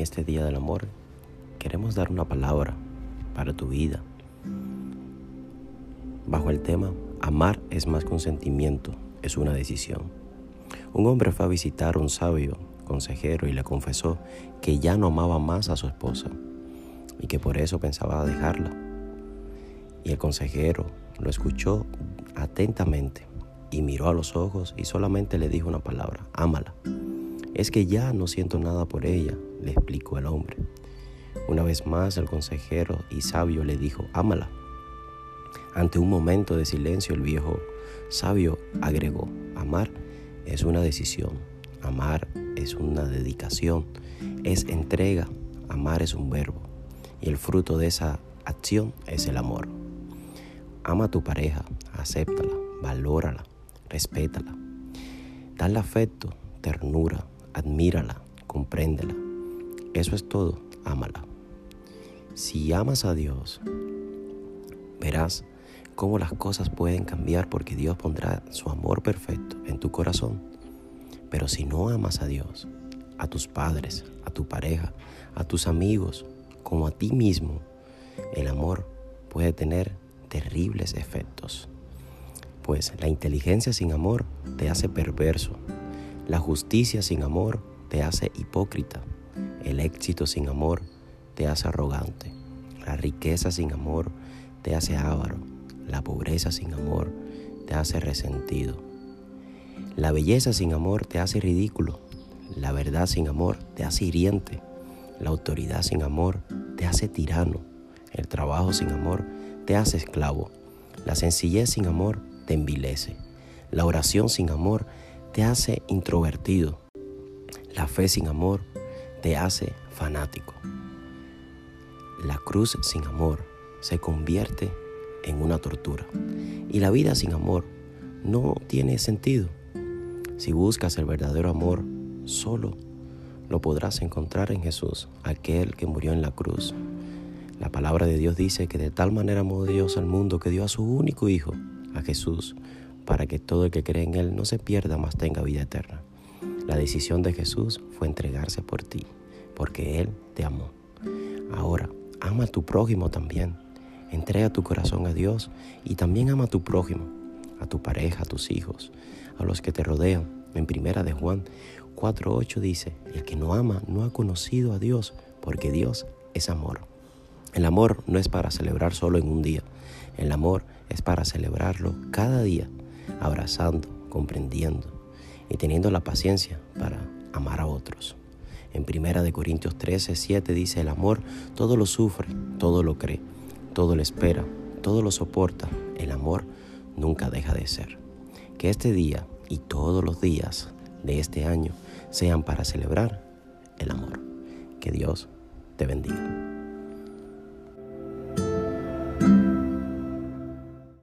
este Día del Amor queremos dar una palabra para tu vida bajo el tema Amar es más que un sentimiento, es una decisión. Un hombre fue a visitar a un sabio consejero y le confesó que ya no amaba más a su esposa y que por eso pensaba dejarla. Y el consejero lo escuchó atentamente y miró a los ojos y solamente le dijo una palabra, ámala. Es que ya no siento nada por ella, le explicó el hombre. Una vez más el consejero y sabio le dijo, ámala. Ante un momento de silencio el viejo sabio agregó, amar es una decisión, amar es una dedicación, es entrega, amar es un verbo y el fruto de esa acción es el amor. Ama a tu pareja, acéptala, valórala, respétala. Dale afecto, ternura, admírala, compréndela. Eso es todo, ámala. Si amas a Dios, verás cómo las cosas pueden cambiar porque Dios pondrá su amor perfecto en tu corazón. Pero si no amas a Dios, a tus padres, a tu pareja, a tus amigos, como a ti mismo, el amor puede tener terribles efectos. Pues la inteligencia sin amor te hace perverso, la justicia sin amor te hace hipócrita. El éxito sin amor te hace arrogante. La riqueza sin amor te hace avaro. La pobreza sin amor te hace resentido. La belleza sin amor te hace ridículo. La verdad sin amor te hace hiriente. La autoridad sin amor te hace tirano. El trabajo sin amor te hace esclavo. La sencillez sin amor te envilece. La oración sin amor te hace introvertido. La fe sin amor te hace fanático. La cruz sin amor se convierte en una tortura. Y la vida sin amor no tiene sentido. Si buscas el verdadero amor, solo lo podrás encontrar en Jesús, aquel que murió en la cruz. La palabra de Dios dice que de tal manera amó Dios al mundo que dio a su único Hijo, a Jesús, para que todo el que cree en Él no se pierda, mas tenga vida eterna. La decisión de Jesús fue entregarse por ti, porque Él te amó. Ahora, ama a tu prójimo también. Entrega tu corazón a Dios y también ama a tu prójimo, a tu pareja, a tus hijos, a los que te rodean. En primera de Juan 4.8 dice, el que no ama no ha conocido a Dios, porque Dios es amor. El amor no es para celebrar solo en un día, el amor es para celebrarlo cada día abrazando, comprendiendo y teniendo la paciencia para amar a otros. En Primera de Corintios 13, 7 dice, el amor todo lo sufre, todo lo cree, todo lo espera, todo lo soporta. El amor nunca deja de ser. Que este día y todos los días de este año sean para celebrar el amor. Que Dios te bendiga.